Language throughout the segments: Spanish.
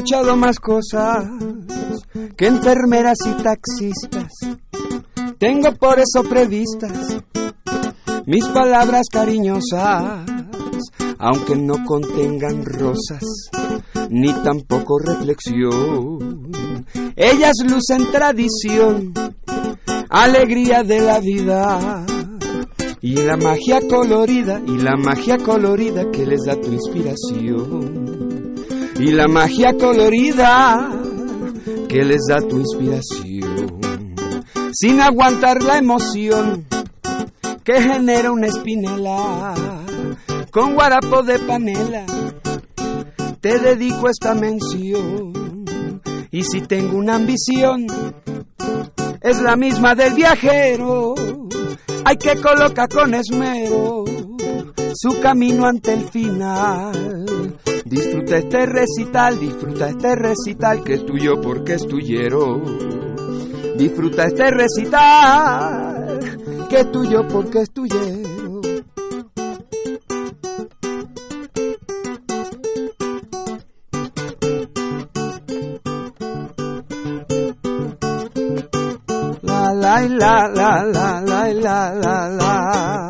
Escuchado más cosas que enfermeras y taxistas. Tengo por eso previstas mis palabras cariñosas, aunque no contengan rosas ni tampoco reflexión. Ellas lucen tradición, alegría de la vida y la magia colorida, y la magia colorida que les da tu inspiración. Y la magia colorida que les da tu inspiración. Sin aguantar la emoción que genera una espinela con guarapo de panela. Te dedico esta mención. Y si tengo una ambición, es la misma del viajero hay que colocar con esmero su camino ante el final. Disfruta este recital, disfruta este recital que es tuyo porque es tuyero. Disfruta este recital que es tuyo porque es tuyero. la la la la la la la la Tú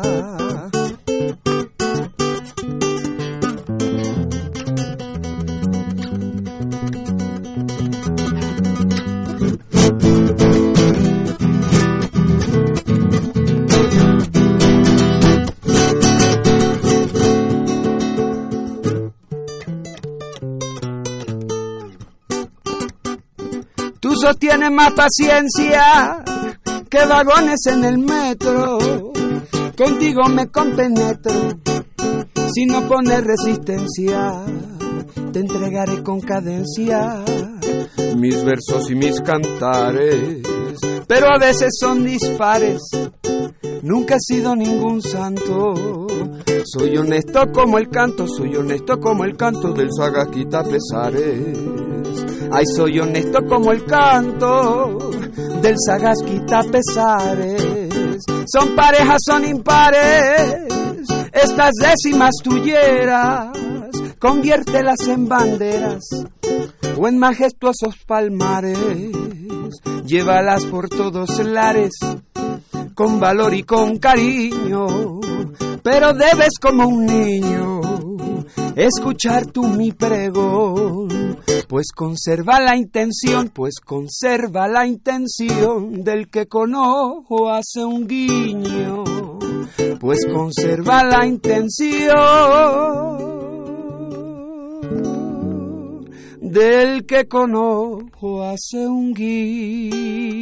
más paciencia que vagones en el metro. Contigo me compenetro, si no pones resistencia, te entregaré con cadencia mis versos y mis cantares, pero a veces son dispares. Nunca he sido ningún santo, soy honesto como el canto, soy honesto como el canto del Sagaquita Pesares. Ay, soy honesto como el canto del sagaz quita pesares. Son parejas, son impares, estas décimas tuyeras, conviértelas en banderas o en majestuosos palmares. Llévalas por todos lares, con valor y con cariño, pero debes como un niño escuchar tú mi pregón, pues conserva la intención, pues conserva la intención del que conojo hace un guiño, pues conserva la intención del que conojo hace un guiño.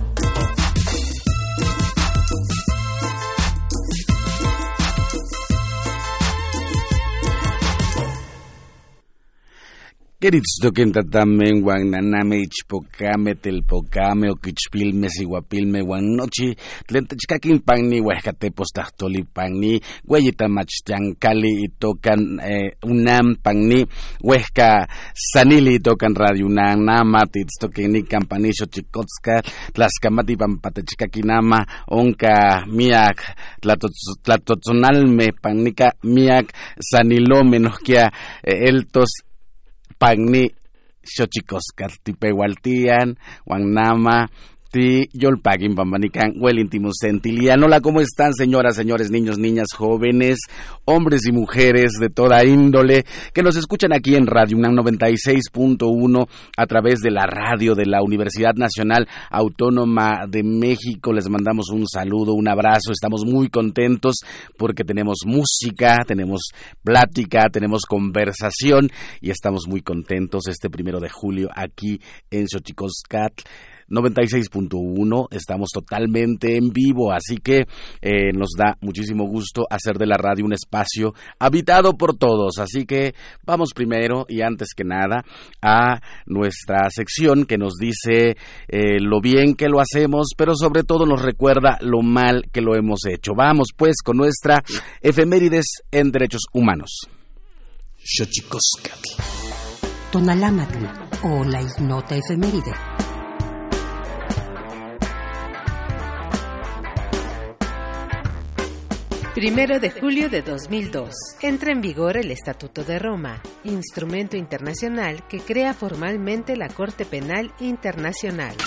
Queritztoquentatamén, Guananame, Ichpocame, Telpocame, Oquichpilme, Siguapilme, Guannochi, Tlentechcaquin Pagni, Huescatepostahtoli Pagni, Hueyitamachtiancali, y tocan eh, UNAM Pagni, Huesca Sanili, tocan Radio UNAM, Nama, Titztoqueni, Campanicho, Chicotzca, Tlascamati, Pampatechcaquinama, Onca, Miak, Tlatotzonalme, Pagnica, Miak, Sanilome, Nosquia, eh, Eltos, pagni xochicoscaltipeualtian, Guanama, Ti, Yolpagin, Bambanican, Centiliano. Hola, ¿cómo están, señoras, señores, niños, niñas, jóvenes, hombres y mujeres de toda índole que nos escuchan aquí en Radio UNAM 96.1 a través de la radio de la Universidad Nacional Autónoma de México? Les mandamos un saludo, un abrazo. Estamos muy contentos porque tenemos música, tenemos plática, tenemos conversación y estamos muy contentos este primero de julio aquí en Xochicoscat. 96.1. Estamos totalmente en vivo, así que eh, nos da muchísimo gusto hacer de la radio un espacio habitado por todos. Así que vamos primero y antes que nada a nuestra sección que nos dice eh, lo bien que lo hacemos, pero sobre todo nos recuerda lo mal que lo hemos hecho. Vamos pues con nuestra efemérides en derechos humanos. Tonalámatl o la ignota efeméride. Primero de julio de 2002. Entra en vigor el Estatuto de Roma, instrumento internacional que crea formalmente la Corte Penal Internacional.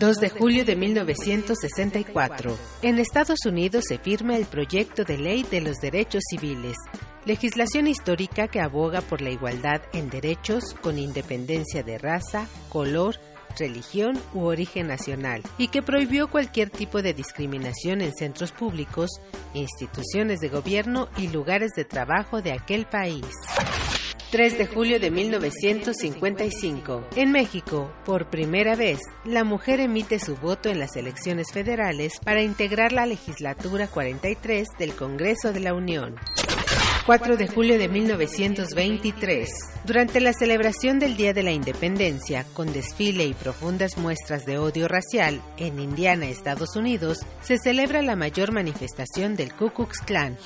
2 de julio de 1964. En Estados Unidos se firma el proyecto de ley de los derechos civiles, legislación histórica que aboga por la igualdad en derechos con independencia de raza, color, religión u origen nacional y que prohibió cualquier tipo de discriminación en centros públicos, instituciones de gobierno y lugares de trabajo de aquel país. 3 de julio de 1955. En México, por primera vez, la mujer emite su voto en las elecciones federales para integrar la legislatura 43 del Congreso de la Unión. 4 de julio de 1923. Durante la celebración del Día de la Independencia, con desfile y profundas muestras de odio racial en Indiana, Estados Unidos, se celebra la mayor manifestación del Ku Klux Klan.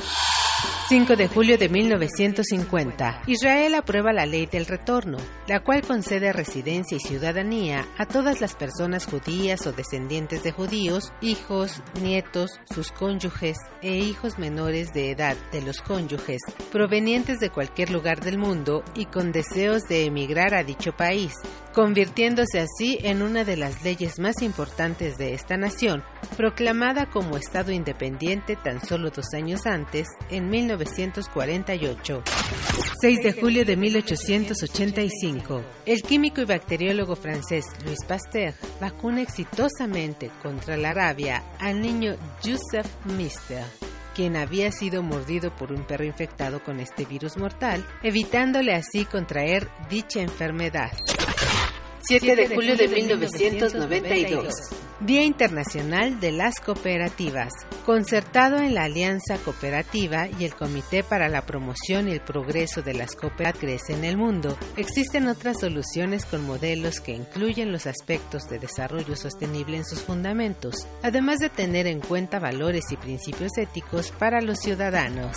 5 de julio de 1950. Israel aprueba la ley del retorno, la cual concede residencia y ciudadanía a todas las personas judías o descendientes de judíos, hijos, nietos, sus cónyuges e hijos menores de edad de los cónyuges, provenientes de cualquier lugar del mundo y con deseos de emigrar a dicho país, convirtiéndose así en una de las leyes más importantes de esta nación, proclamada como Estado independiente tan solo dos años antes, en 1948. 6 de julio de 1885. El químico y bacteriólogo francés Louis Pasteur vacuna exitosamente contra la rabia al niño Joseph Mister quien había sido mordido por un perro infectado con este virus mortal, evitándole así contraer dicha enfermedad. 7 de julio de 1992. Día Internacional de las Cooperativas. Concertado en la Alianza Cooperativa y el Comité para la Promoción y el Progreso de las Cooperativas en el mundo, existen otras soluciones con modelos que incluyen los aspectos de desarrollo sostenible en sus fundamentos, además de tener en cuenta valores y principios éticos para los ciudadanos.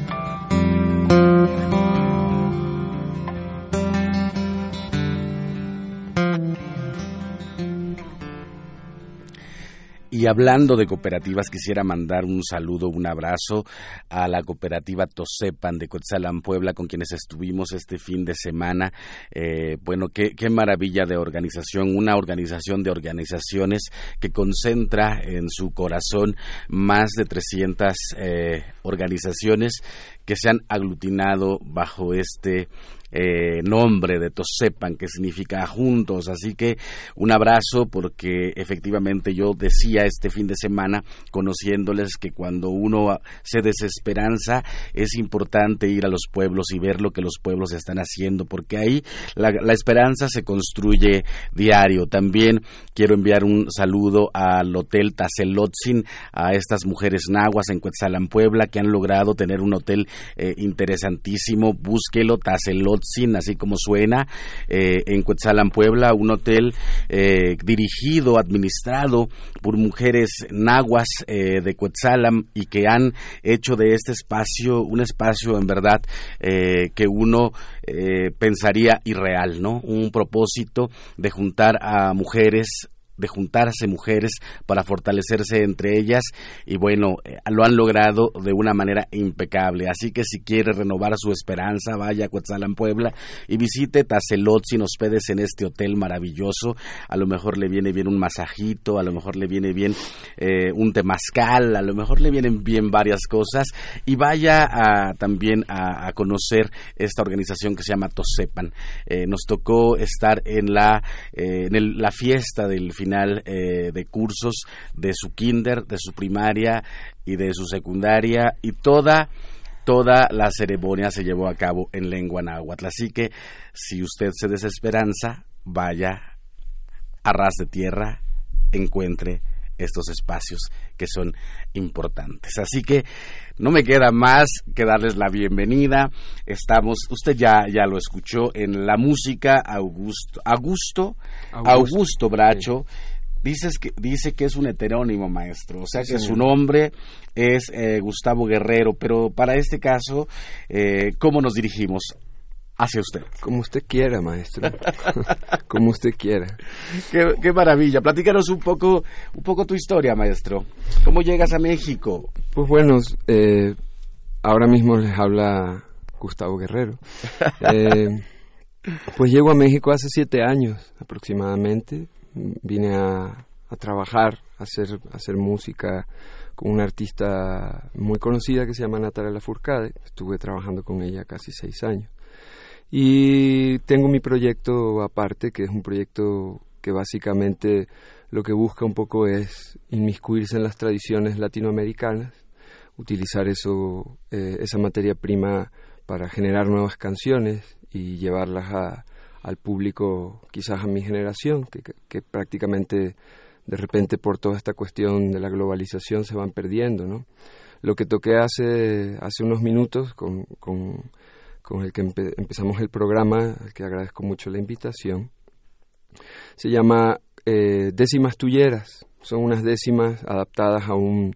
Y hablando de cooperativas, quisiera mandar un saludo, un abrazo a la cooperativa Tosepan de Coetzalan, Puebla, con quienes estuvimos este fin de semana. Eh, bueno, qué, qué maravilla de organización, una organización de organizaciones que concentra en su corazón más de 300 eh, organizaciones que se han aglutinado bajo este eh, nombre de Tosepan, que significa juntos. Así que un abrazo porque efectivamente yo decía este fin de semana, conociéndoles que cuando uno se desesperanza, es importante ir a los pueblos y ver lo que los pueblos están haciendo, porque ahí la, la esperanza se construye diario. También quiero enviar un saludo al Hotel Tazelotzin, a estas mujeres nahuas en Cuetzalan, Puebla, que han logrado tener un hotel eh, interesantísimo. Búsquelo, Tazelot Así como suena, eh, en Cuetzalan, Puebla, un hotel eh, dirigido, administrado por mujeres nahuas eh, de Cuetzalan y que han hecho de este espacio un espacio en verdad que uno pensaría irreal, ¿no? Un propósito de juntar a mujeres de juntarse mujeres para fortalecerse entre ellas y bueno, eh, lo han logrado de una manera impecable. Así que si quiere renovar su esperanza, vaya a Cuetzalan, Puebla y visite Tazelot sin hospedes en este hotel maravilloso. A lo mejor le viene bien un masajito, a lo mejor le viene bien eh, un temazcal, a lo mejor le vienen bien varias cosas y vaya a, también a, conocer esta organización que se llama Tosepan. Eh, nos tocó estar en la, en la fiesta del final eh, de cursos de su kinder, de su primaria y de su secundaria y toda toda la ceremonia se llevó a cabo en lengua náhuatl. Así que si usted se desesperanza, vaya a ras de tierra, encuentre estos espacios que son importantes. Así que no me queda más que darles la bienvenida. Estamos, usted ya, ya lo escuchó en la música Augusto, Augusto, Augusto, Bracho. Dices que, dice que es un heterónimo maestro, o sea que su nombre es eh, Gustavo Guerrero, pero para este caso, eh, ¿cómo nos dirigimos? Hacia usted. Como usted quiera, maestro. Como usted quiera. Qué, maravilla. Platícanos un poco, un poco tu historia, maestro. ¿Cómo llegas a México? Pues bueno, eh, ahora mismo les habla Gustavo Guerrero. Eh, pues llego a México hace siete años aproximadamente. Vine a, trabajar, a hacer, a hacer música con una artista muy conocida que se llama Natalia Lafourcade. Estuve trabajando con ella casi seis años. Y tengo mi proyecto aparte, que es un proyecto que básicamente lo que busca un poco es inmiscuirse en las tradiciones latinoamericanas, utilizar eso, eh, esa materia prima para generar nuevas canciones y llevarlas al público, quizás a mi generación, que, que, prácticamente de repente por toda esta cuestión de la globalización se van perdiendo, ¿no? Lo que toqué hace, hace unos minutos con con el que empezamos el programa, al que agradezco mucho la invitación. Se llama eh, Décimas Tulleras. Son unas décimas adaptadas a un,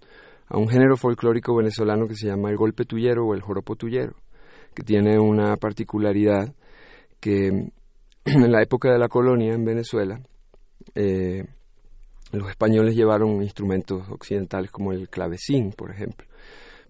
a un género folclórico venezolano que se llama el golpe tuyero o el joropo tuyero, que tiene una particularidad que en la época de la colonia en Venezuela, eh, los españoles llevaron instrumentos occidentales como el clavecín, por ejemplo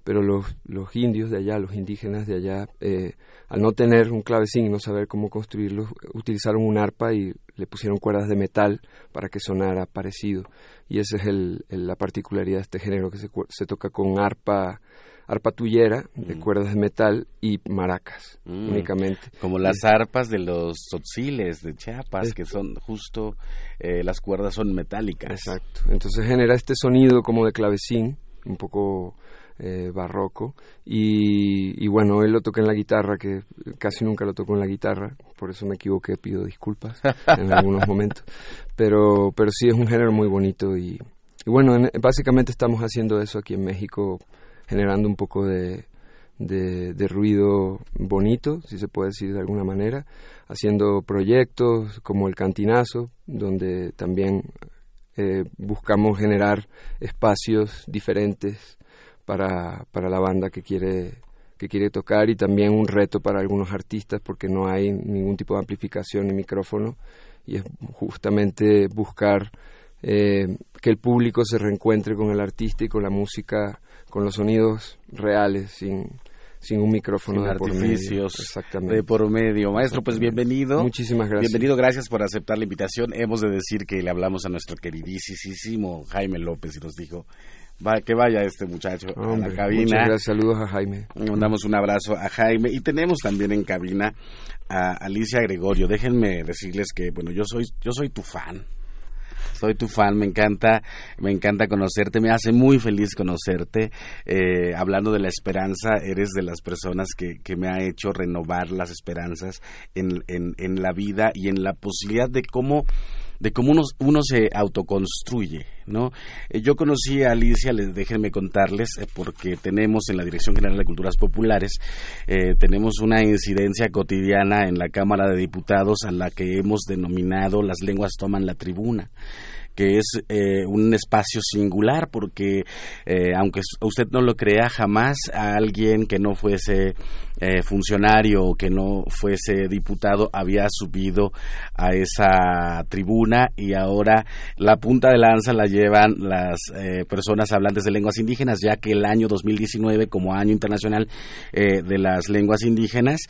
pero los, los indios de allá, los indígenas de allá, eh, al no tener un clavecín y no saber cómo construirlo, utilizaron un arpa y le pusieron cuerdas de metal para que sonara parecido. Y esa es el, la particularidad de este género, que se, se toca con arpa, arpa tuyera de mm. cuerdas de metal y maracas mm. únicamente. Como las arpas de los tzotziles de Chiapas, que son justo, eh, las cuerdas son metálicas. Exacto. Entonces genera este sonido como de clavecín, un poco eh, barroco. Y, bueno, él lo toca en la guitarra, que casi nunca lo tocó en la guitarra, por eso me equivoqué, pido disculpas en algunos momentos, pero, pero sí es un género muy bonito y, bueno, básicamente estamos haciendo eso aquí en México, generando un poco de, de, ruido bonito, si se puede decir de alguna manera, haciendo proyectos como el Cantinazo, donde también eh, buscamos generar espacios diferentes para, para la banda que quiere que quiere tocar y también un reto para algunos artistas porque no hay ningún tipo de amplificación ni micrófono y es justamente buscar eh, que el público se reencuentre con el artista y con la música, con los sonidos reales, sin, sin un micrófono de artificios por Exactamente. de por medio. Maestro, pues bienvenido. Muchísimas gracias. Bienvenido, gracias por aceptar la invitación. Hemos de decir que le hablamos a nuestro queridísimo Jaime López y nos dijo que vaya este muchacho a la cabina. Muchas gracias, saludos a Jaime. Mandamos un abrazo a Jaime y tenemos también en cabina a Alicia Gregorio. Déjenme decirles que, bueno, yo soy, yo soy tu fan. Soy tu fan, me encanta, me encanta conocerte, me hace muy feliz conocerte. Eh, hablando de la esperanza, eres de las personas que, que me ha hecho renovar las esperanzas en, en, en la vida y en la posibilidad de cómo de cómo uno, uno se autoconstruye, ¿no? Eh, yo conocí a Alicia, les, déjenme contarles, eh, porque tenemos en la Dirección General de Culturas Populares, eh, tenemos una incidencia cotidiana en la Cámara de Diputados a la que hemos denominado Las lenguas toman la tribuna que es eh, un espacio singular porque eh, aunque usted no lo crea jamás a alguien que no fuese eh, funcionario que no fuese diputado había subido a esa tribuna y ahora la punta de lanza la llevan las personas hablantes de lenguas indígenas ya que el año 2019 como año internacional de las lenguas indígenas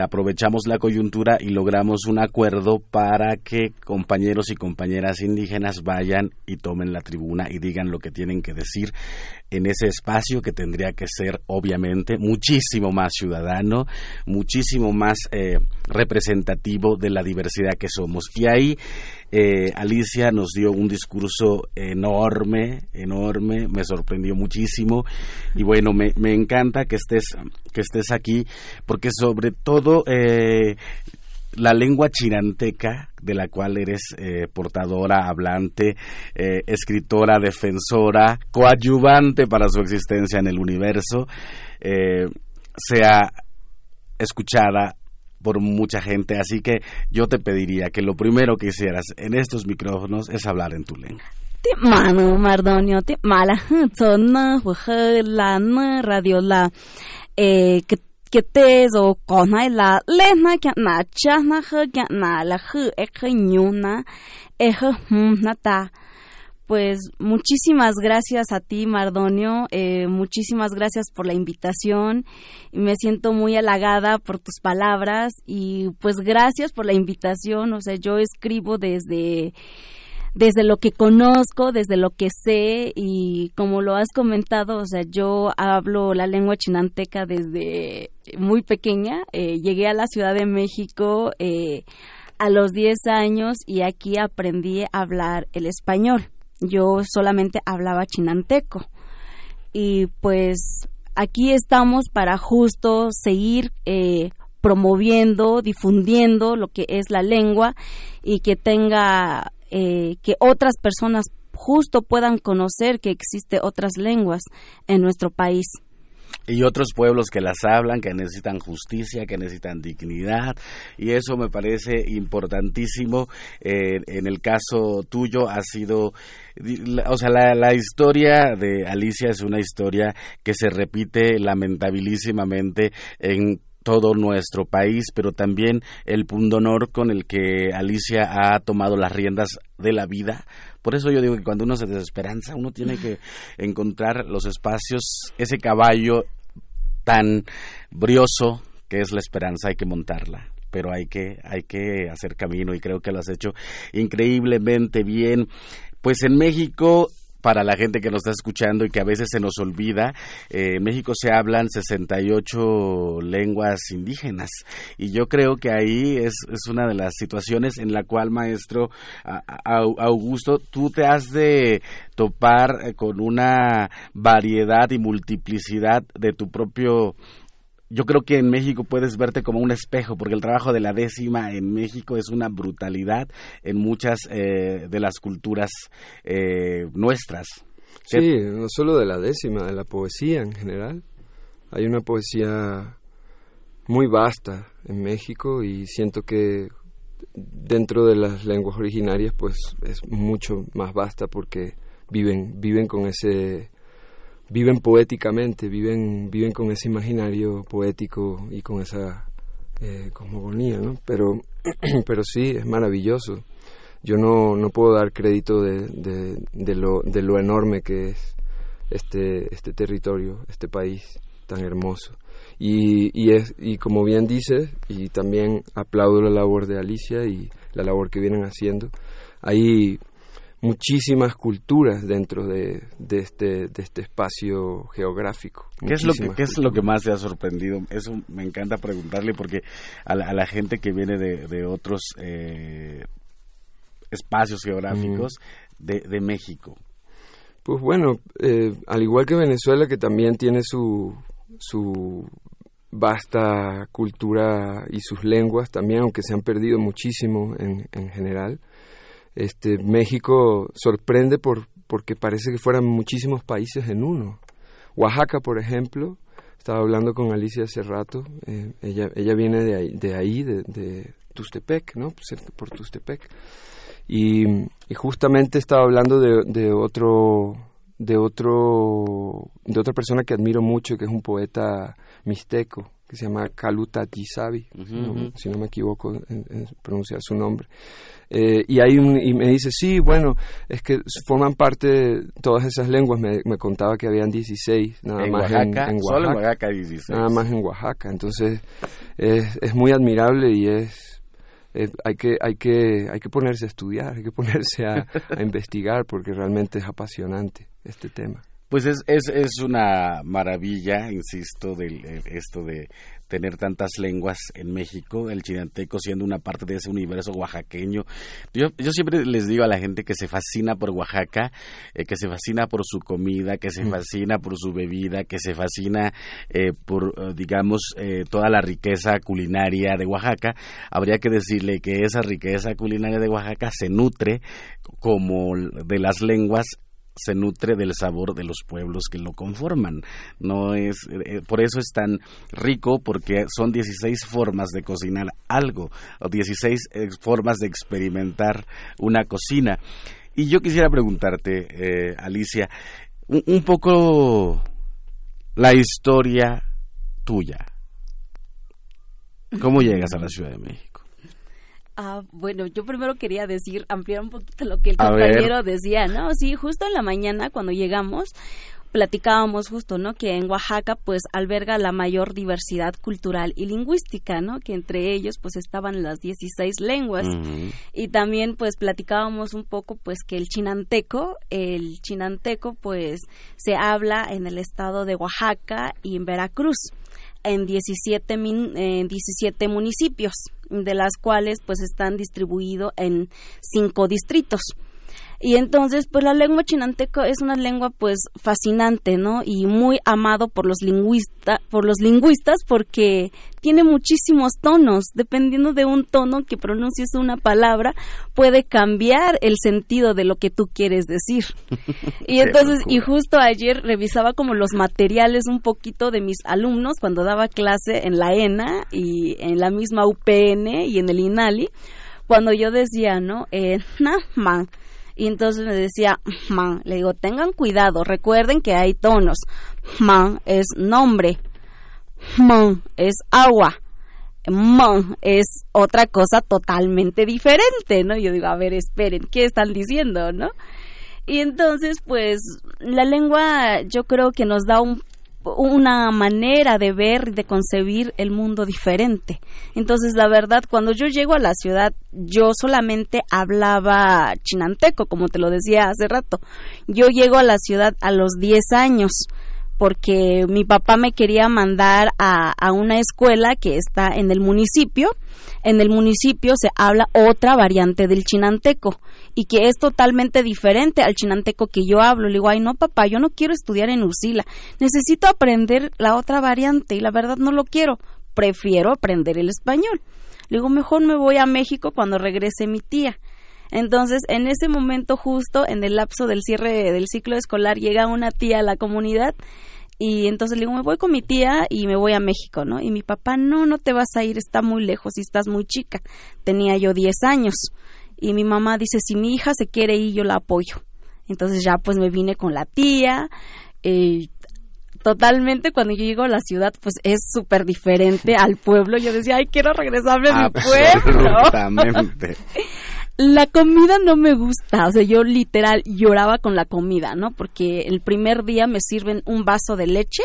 aprovechamos la coyuntura y logramos un acuerdo para que compañeros y compañeras indígenas vayan y tomen la tribuna y digan lo que tienen que decir en ese espacio que tendría que ser obviamente muchísimo más ciudadano, muchísimo más eh, representativo de la diversidad que somos. Y ahí eh, Alicia nos dio un discurso enorme, enorme, me sorprendió muchísimo y bueno, me, encanta que estés, que estés aquí porque sobre todo eh, la lengua chinanteca, de la cual eres eh, portadora, hablante, escritora, defensora, coadyuvante para su existencia en el universo, eh, sea escuchada por mucha gente. Así que yo te pediría que lo primero que hicieras en estos micrófonos es hablar en tu lengua. Que te la lena pues muchísimas gracias a ti, Mardonio. Eh, muchísimas gracias por la invitación. Me siento muy halagada por tus palabras y pues gracias por la invitación. O sea, yo escribo desde desde lo que conozco, desde lo que sé y como lo has comentado, o sea, yo hablo la lengua chinanteca desde muy pequeña. Eh, llegué a la Ciudad de México eh, a los 10 años y aquí aprendí a hablar el español. Yo solamente hablaba chinanteco. Y pues aquí estamos para justo seguir eh, promoviendo, difundiendo lo que es la lengua y que tenga eh, que otras personas justo puedan conocer que existe otras lenguas en nuestro país y otros pueblos que las hablan, que necesitan justicia, que necesitan dignidad, y eso me parece importantísimo. Eh, en el caso tuyo ha sido, o sea, la, la, historia de Alicia es una historia que se repite lamentabilísimamente en todo nuestro país, pero también el pundonor con el que Alicia ha tomado las riendas de la vida. Por eso yo digo que cuando uno se desesperanza, uno tiene que encontrar los espacios, ese caballo tan brioso que es la esperanza, hay que montarla pero hay que hay que hacer camino y creo que lo has hecho increíblemente bien. Pues en México para la gente que nos está escuchando y que a veces se nos olvida, eh, en México se hablan 68 lenguas indígenas. Y yo creo que ahí es, es una de las situaciones en la cual, maestro Augusto, tú te has de topar eh, con una variedad y multiplicidad de tu propio yo creo que en México puedes verte como un espejo, porque el trabajo de la décima en México es una brutalidad en muchas eh, de las culturas eh, nuestras. Sí, no solo de la décima, de la poesía en general. Hay una poesía muy vasta en México y siento que dentro de las lenguas originarias pues es mucho más vasta porque viven viven con ese viven poéticamente, viven, viven con ese imaginario poético y con esa eh, cosmogonía, ¿no? Pero, pero sí, es maravilloso. Yo no, no puedo dar crédito de, de, lo, de lo enorme que es este, este territorio, este país tan hermoso. Y, y, es, y como bien dice, y también aplaudo la labor de Alicia y la labor que vienen haciendo, hay muchísimas culturas dentro de, de, este, de este espacio geográfico. ¿Qué es, lo que, ¿Qué es lo que más te ha sorprendido? Eso me encanta preguntarle porque a la, gente que viene de, de otros eh, espacios geográficos de, de, México. Pues bueno, eh, al igual que Venezuela, que también tiene su, su vasta cultura y sus lenguas también, aunque se han perdido muchísimo en, en general, este, México sorprende por, porque parece que fueran muchísimos países en uno. Oaxaca, por ejemplo, estaba hablando con Alicia hace rato, eh, ella, ella viene de ahí, de, ahí, de, Tustepec, ¿no? Por Tustepec. Y, justamente estaba hablando de, de, otro de otro de otra persona que admiro mucho que es un poeta mixteco que se llama Kaluta Tisabi, si no me equivoco en, pronunciar su nombre. Eh, y, hay un, y me dice, sí, bueno, es que forman parte de todas esas lenguas. Me, me contaba que habían 16, nada más en, Oaxaca. Solo en Oaxaca 16. Nada más en Oaxaca. Entonces, es, es muy admirable y es, hay, que, hay, que, hay que ponerse a estudiar, hay que ponerse a, a investigar porque realmente es apasionante este tema. Pues es, es, es una maravilla, insisto, del, esto de tener tantas lenguas en México, el chinanteco siendo una parte de ese universo oaxaqueño. Yo, yo siempre les digo a la gente que se fascina por Oaxaca, eh, que se fascina por su comida, que se mm. fascina por su bebida, que se fascina eh, por, eh, digamos, toda la riqueza culinaria de Oaxaca. Habría que decirle que esa riqueza culinaria de Oaxaca se nutre como de las lenguas se nutre del sabor de los pueblos que lo conforman. No es eh, por eso es tan rico porque son 16 formas de cocinar algo o 16 eh, formas de experimentar una cocina. Y yo quisiera preguntarte, eh, Alicia, un poco la historia tuya. ¿Cómo llegas a la Ciudad de México? Ah, bueno, yo primero quería decir, ampliar un poquito lo que el compañero decía, ¿no? Sí, justo en la mañana cuando llegamos, platicábamos justo, ¿no? Que en Oaxaca pues alberga la mayor diversidad cultural y lingüística, ¿no? Que entre ellos pues estaban las 16 lenguas. Y también pues platicábamos un poco pues que el chinanteco, el chinanteco pues se habla en el estado de Oaxaca y en Veracruz en 17, en 17 municipios, de las cuales pues están distribuidos en cinco distritos. Y entonces, pues la lengua chinanteco es una lengua pues fascinante, ¿no? Y muy amado por los lingüistas, por los lingüistas porque tiene muchísimos tonos. Dependiendo de un tono que pronuncies una palabra, puede cambiar el sentido de lo que tú quieres decir. Y entonces, y justo ayer revisaba como los materiales un poquito de mis alumnos cuando daba clase en la ENA y en la misma UPN y en el INALI, cuando yo decía, ¿no? Eh, na, man y entonces me decía, man, le digo, tengan cuidado, recuerden que hay tonos. Man es nombre, man es agua, man es otra cosa totalmente diferente, ¿no? Yo digo, a ver, esperen, ¿qué están diciendo, no? Y entonces, pues, la lengua yo creo que nos da un una manera de ver y de concebir el mundo diferente. Entonces, la verdad, cuando yo llego a la ciudad, yo solamente hablaba chinanteco, como te lo decía hace rato. Yo llego a la ciudad a los 10 años porque mi papá me quería mandar a, a una escuela que está en el municipio. En el municipio se habla otra variante del chinanteco y que es totalmente diferente al chinanteco que yo hablo. Le digo, ay, no, papá, yo no quiero estudiar en Ursila. Necesito aprender la otra variante y la verdad no lo quiero. Prefiero aprender el español. Le digo, mejor me voy a México cuando regrese mi tía. Entonces, en ese momento justo, en el lapso del cierre del ciclo escolar, llega una tía a la comunidad y entonces le digo, me voy con mi tía y me voy a México, ¿no? Y mi papá, no, no te vas a ir, está muy lejos y estás muy chica. Tenía yo 10 años y mi mamá dice, si mi hija se quiere ir, yo la apoyo. Entonces ya pues me vine con la tía. Eh, totalmente cuando yo llego a la ciudad pues es súper diferente al pueblo. Yo decía, ay, quiero regresarme a mi pueblo. la comida no me gusta, o sea, yo literal lloraba con la comida, ¿no? Porque el primer día me sirven un vaso de leche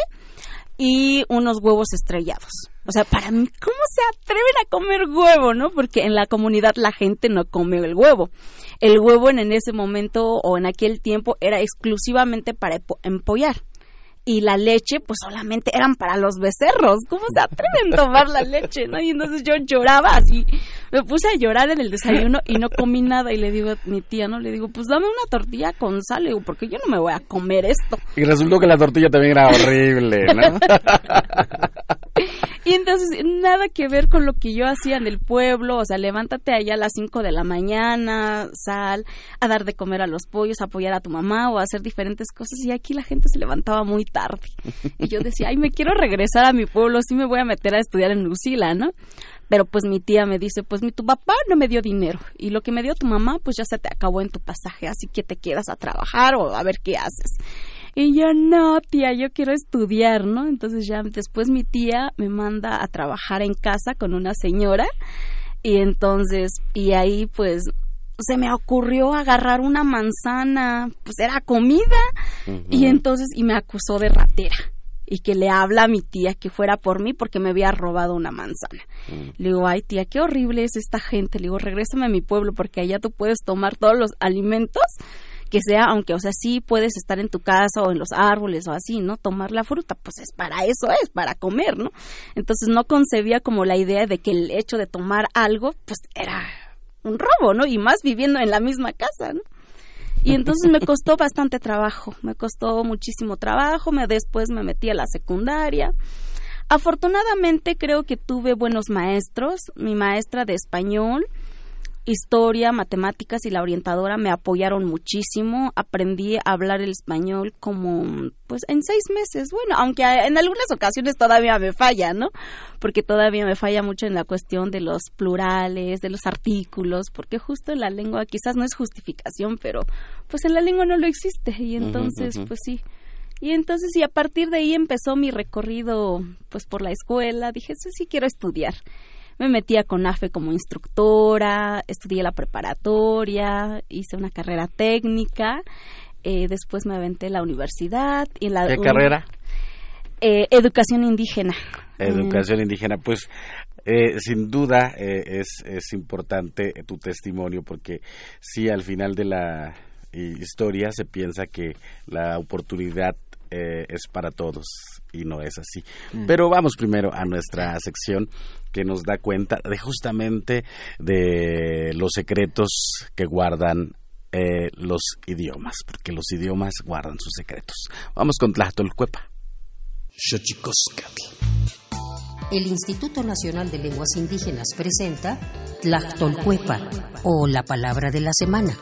y unos huevos estrellados. O sea, para mí, ¿cómo se atreven a comer huevo, no? Porque en la comunidad la gente no come el huevo. El huevo en, ese momento o en aquel tiempo era exclusivamente para empollar y la leche pues solamente eran para los becerros. ¿Cómo se atreven a tomar la leche? ¿no? Y entonces yo lloraba así, me puse a llorar en el desayuno y no comí nada y le digo a mi tía, ¿no? Le digo, pues dame una tortilla con sal, digo, porque yo no me voy a comer esto. Y resultó que la tortilla también era horrible, ¿no? y entonces, nada que ver con lo que yo hacía en el pueblo, o sea, levántate allá a las 5 de la mañana, sal a dar de comer a los pollos, apoyar a tu mamá o a hacer diferentes cosas, y aquí la gente se levantaba muy tarde. Y yo decía, ay, me quiero regresar a mi pueblo, sí me voy a meter a estudiar en Lucila, ¿no? Pero pues mi tía me dice, pues mi tu papá no me dio dinero y lo que me dio tu mamá pues ya se te acabó en tu pasaje, así que te quedas a trabajar o a ver qué haces. Y yo, no, tía, yo quiero estudiar, ¿no? Entonces ya después mi tía me manda a trabajar en casa con una señora y entonces, y ahí pues se me ocurrió agarrar una manzana, pues era comida, y entonces, y me acusó de ratera y que le habla a mi tía que fuera por mí porque me había robado una manzana. Le digo, ay tía, qué horrible es esta gente. Le digo, regrésame a mi pueblo porque allá tú puedes tomar todos los alimentos que sea, aunque, o sea, sí puedes estar en tu casa o en los árboles o así, ¿no? Tomar la fruta, pues es para eso, es para comer, ¿no? Entonces no concebía como la idea de que el hecho de tomar algo, pues era un robo, ¿no? Y más viviendo en la misma casa, ¿no? Y entonces me costó bastante trabajo, me costó muchísimo trabajo, me después me metí a la secundaria. Afortunadamente creo que tuve buenos maestros, mi maestra de español, historia, matemáticas y la orientadora me apoyaron muchísimo. Aprendí a hablar el español como, pues, en seis meses. Bueno, aunque en algunas ocasiones todavía me falla, ¿no? Porque todavía me falla mucho en la cuestión de los plurales, de los artículos, porque justo en la lengua quizás no es justificación, pero pues en la lengua no lo existe. Y entonces, pues sí. Y entonces, y a partir de ahí empezó mi recorrido, pues, por la escuela. Dije, sí, sí quiero estudiar me metí a CONAFE como instructora, estudié la preparatoria, hice una carrera técnica, eh, después me aventé la universidad. Y la, ¿Qué carrera? Eh, educación indígena. Educación indígena, pues eh, sin duda es, es importante tu testimonio porque sí, al final de la historia se piensa que la oportunidad es para todos y no es así. Mm. Pero vamos primero a nuestra sección que nos da cuenta de justamente de los secretos que guardan eh, los idiomas, porque los idiomas guardan sus secretos. Vamos con Tlachtolcuepa. El Instituto Nacional de Lenguas Indígenas presenta Tlachtolcuepa o la palabra de la semana.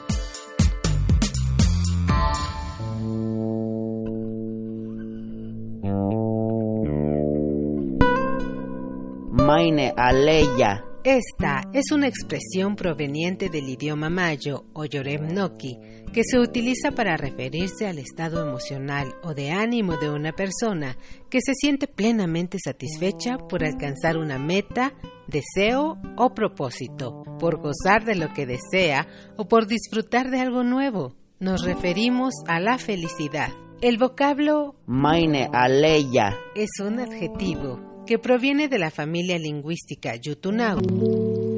Aleya. Esta es una expresión proveniente del idioma mayo o yoremnoki que se utiliza para referirse al estado emocional o de ánimo de una persona que se siente plenamente satisfecha por alcanzar una meta, deseo o propósito, por gozar de lo que desea o por disfrutar de algo nuevo. Nos referimos a la felicidad. El vocablo Maine Aleya es un adjetivo que proviene de la familia lingüística Yutunau.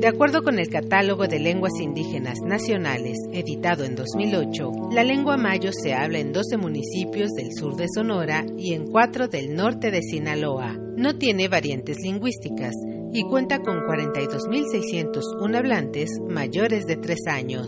De acuerdo con el Catálogo de Lenguas Indígenas Nacionales, editado en 2008, la lengua mayo se habla en 12 municipios del sur de Sonora y en 4 del norte de Sinaloa. No tiene variantes lingüísticas y cuenta con 42.601 hablantes mayores de 3 años.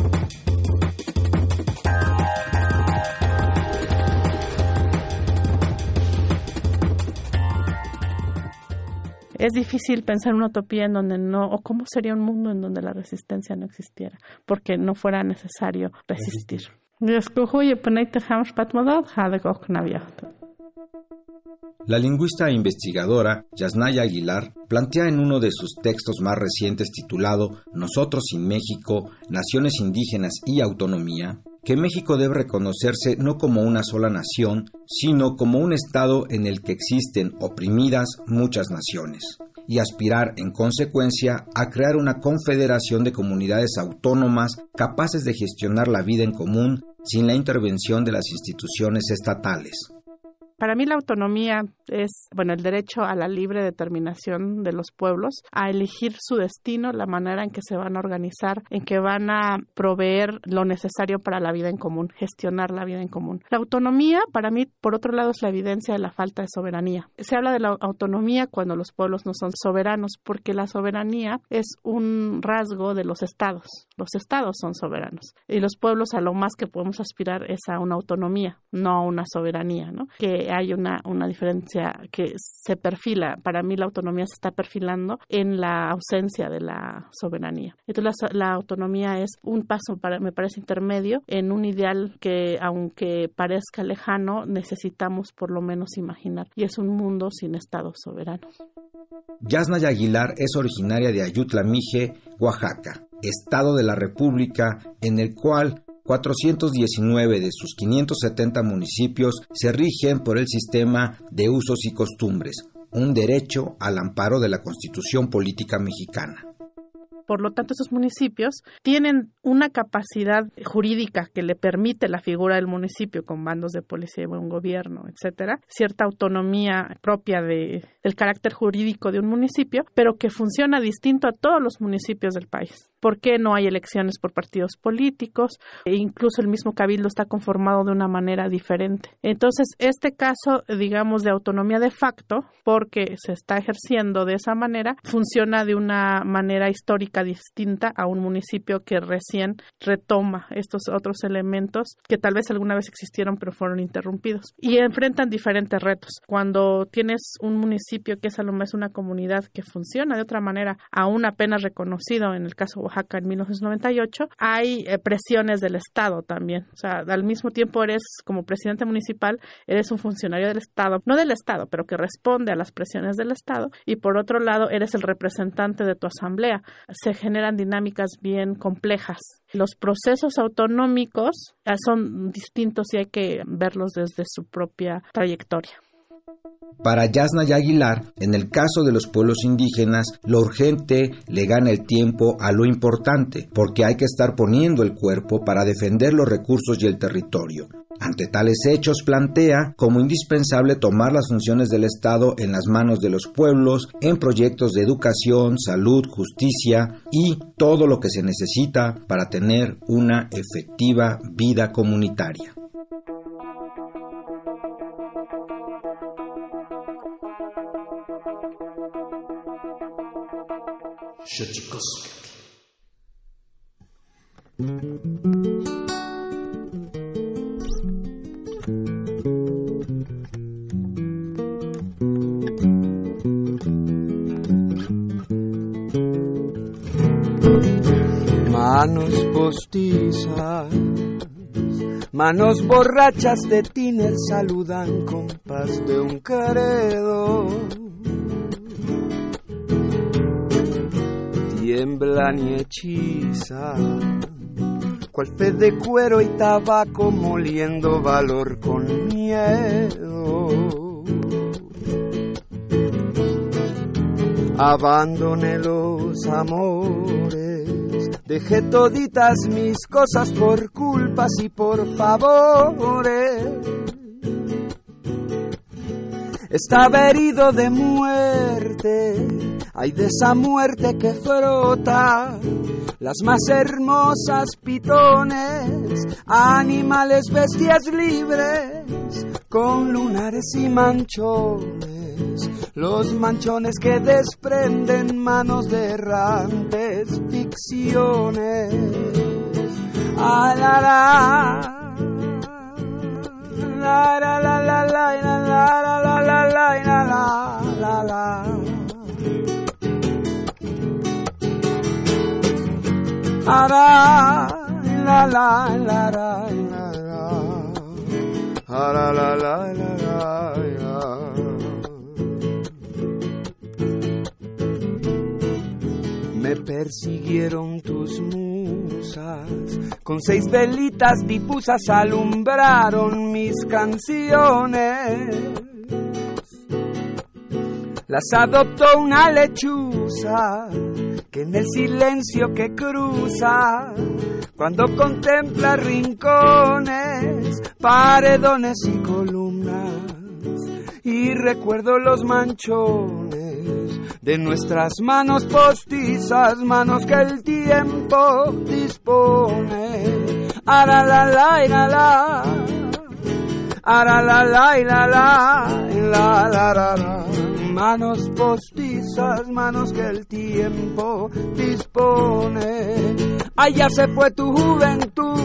Es difícil pensar una utopía en donde no, o cómo sería un mundo en donde la resistencia no existiera, porque no fuera necesario resistir. La lingüista e investigadora Yasnaya Aguilar plantea en uno de sus textos más recientes titulado Nosotros sin México, Naciones Indígenas y Autonomía, que México debe reconocerse no como una sola nación, sino como un Estado en el que existen oprimidas muchas naciones, y aspirar en consecuencia a crear una confederación de comunidades autónomas capaces de gestionar la vida en común sin la intervención de las instituciones estatales. Para mí la autonomía es, bueno, el derecho a la libre determinación de los pueblos, a elegir su destino, la manera en que se van a organizar, en que van a proveer lo necesario para la vida en común, gestionar la vida en común. La autonomía, para mí, por otro lado, es la evidencia de la falta de soberanía. Se habla de la autonomía cuando los pueblos no son soberanos, porque la soberanía es un rasgo de los estados. Los estados son soberanos y los pueblos a lo más que podemos aspirar es a una autonomía, no a una soberanía, ¿no? Que hay una, diferencia que se perfila. Para mí la autonomía se está perfilando en la ausencia de la soberanía. Entonces la, autonomía es un paso, para, me parece, intermedio en un ideal que, aunque parezca lejano, necesitamos por lo menos imaginar. Y es un mundo sin estados soberanos. Yasnaya Aguilar es originaria de Ayutla Mije, Oaxaca, estado de la República en el cual 419 de sus 570 municipios se rigen por el sistema de usos y costumbres, un derecho al amparo de la Constitución Política Mexicana. Por lo tanto, esos municipios tienen una capacidad jurídica que le permite la figura del municipio con bandos de policía y buen gobierno, etcétera, cierta autonomía propia de, del carácter jurídico de un municipio, pero que funciona distinto a todos los municipios del país. ¿Por qué no hay elecciones por partidos políticos? E incluso el mismo cabildo está conformado de una manera diferente. Entonces, este caso, digamos, de autonomía de facto, porque se está ejerciendo de esa manera, funciona de una manera histórica distinta a un municipio que recién retoma estos otros elementos que tal vez alguna vez existieron pero fueron interrumpidos y enfrentan diferentes retos. Cuando tienes un municipio que es a lo mejor una comunidad que funciona de otra manera, aún apenas reconocido en el caso Oaxaca en 1998, hay eh, presiones del Estado también. O sea, al mismo tiempo eres como presidente municipal, eres un funcionario del Estado, no del Estado, pero que responde a las presiones del Estado y por otro lado eres el representante de tu asamblea. Se generan dinámicas bien complejas. Los procesos autonómicos eh, son distintos y hay que verlos desde su propia trayectoria. Para Yasna y Aguilar, en el caso de los pueblos indígenas, lo urgente le gana el tiempo a lo importante, porque hay que estar poniendo el cuerpo para defender los recursos y el territorio. Ante tales hechos plantea como indispensable tomar las funciones del Estado en las manos de los pueblos en proyectos de educación, salud, justicia y todo lo que se necesita para tener una efectiva vida comunitaria. Manos postizas, manos borrachas de tiner saludan con de un credo. Tiemblan y hechizan, cual fe de cuero y tabaco moliendo valor con miedo. Abandoné los amores, dejé toditas mis cosas por culpas y por favores. Estaba herido de muerte, hay de esa muerte que frota las más hermosas pitones, animales, bestias libres, con lunares y manchones, los manchones que desprenden manos de errantes ficciones. Ah, la, la, la, la, la, la, la, la, la, la, la, la, la, Ara, la la la la la la Ara, la la la la la Me persiguieron tus musas, con seis velitas difusas alumbraron mis canciones. Las adoptó una lechuza que en el silencio que cruza, cuando contempla rincones, paredones y columnas, y recuerdo los manchones de nuestras manos postizas, manos que el tiempo dispone. Ara la la la la, ara la la la la, la la la la. Manos postizas, manos que el tiempo dispone. Allá se fue tu juventud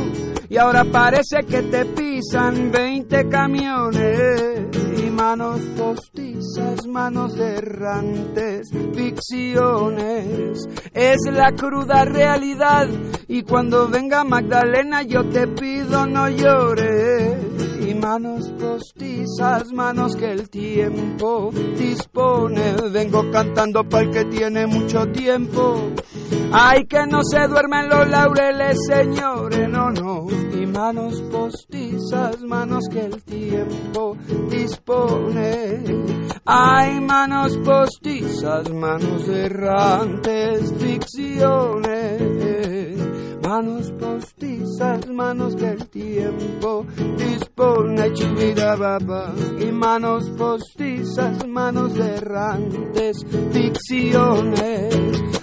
y ahora parece que te pisan 20 camiones manos postizas, manos errantes, ficciones. Es la cruda realidad y cuando venga Magdalena yo te pido no llores. Y manos postizas, manos que el tiempo dispone. Vengo cantando para el que tiene mucho tiempo. Ay, que no se duermen los laureles, señores, no, no. Y manos postizas, manos que el tiempo dispone. Ay, manos postizas, manos errantes, ficciones. Manos postizas, manos que el tiempo dispone, chubida baba. Y manos postizas, manos errantes, ficciones.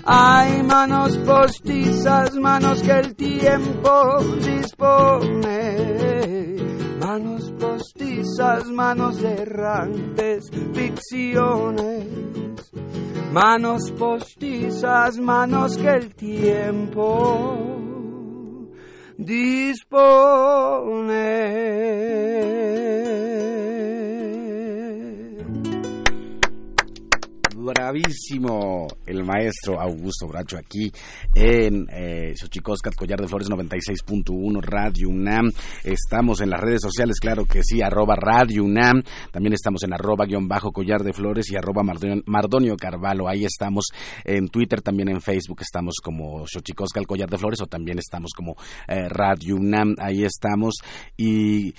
Hay manos postizas, manos que el tiempo dispone. Postizas, manos errantes, ficciones. Manos postizas, manos que el tiempo dispone. Bravísimo el maestro Augusto Bracho aquí en eh, Xochicoscat, Collar de Flores 96.1 Radio UNAM. Estamos en las redes sociales, claro que sí, arroba Radio UNAM. También estamos en arroba guion bajo Collar de Flores y arroba Mardonio, Carvalho. Ahí estamos en Twitter, también en Facebook estamos como Xochicoscat, Collar de Flores o también estamos como eh, Radio UNAM. Ahí estamos. Y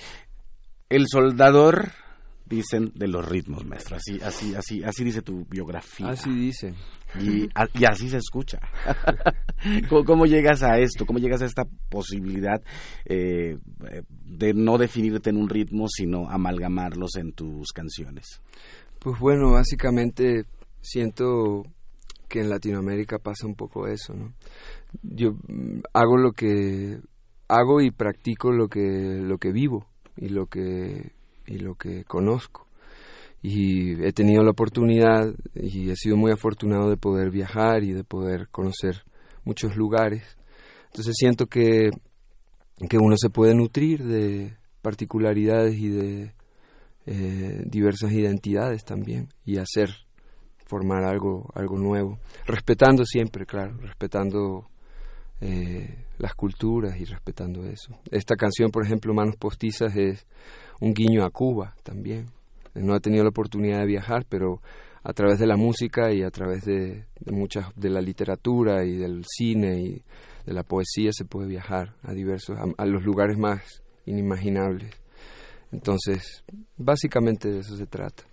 el soldador dicen de los ritmos, maestro. Así, así, así, así dice tu biografía. Así dice. Y, a- y así se escucha. ¿Cómo, cómo llegas a esto? ¿Cómo llegas a esta posibilidad eh, de no definirte en un ritmo, sino amalgamarlos en tus canciones? Pues bueno, básicamente siento que en Latinoamérica pasa un poco eso, ¿no? Yo mm, hago lo que hago y practico lo que lo que vivo y lo que y lo que conozco. Y he tenido la oportunidad y he sido muy afortunado de poder viajar y de poder conocer muchos lugares. Entonces siento que que uno se puede nutrir de particularidades y de eh, diversas identidades también y hacer formar algo algo nuevo respetando siempre claro respetando eh, las culturas y respetando eso esta canción por ejemplo manos postizas es un guiño a Cuba también. No he tenido la oportunidad de viajar pero a través de la música y a través de, de muchas de la literatura y del cine y de la poesía se puede viajar a diversos a, a los lugares más inimaginables. Entonces básicamente de eso se trata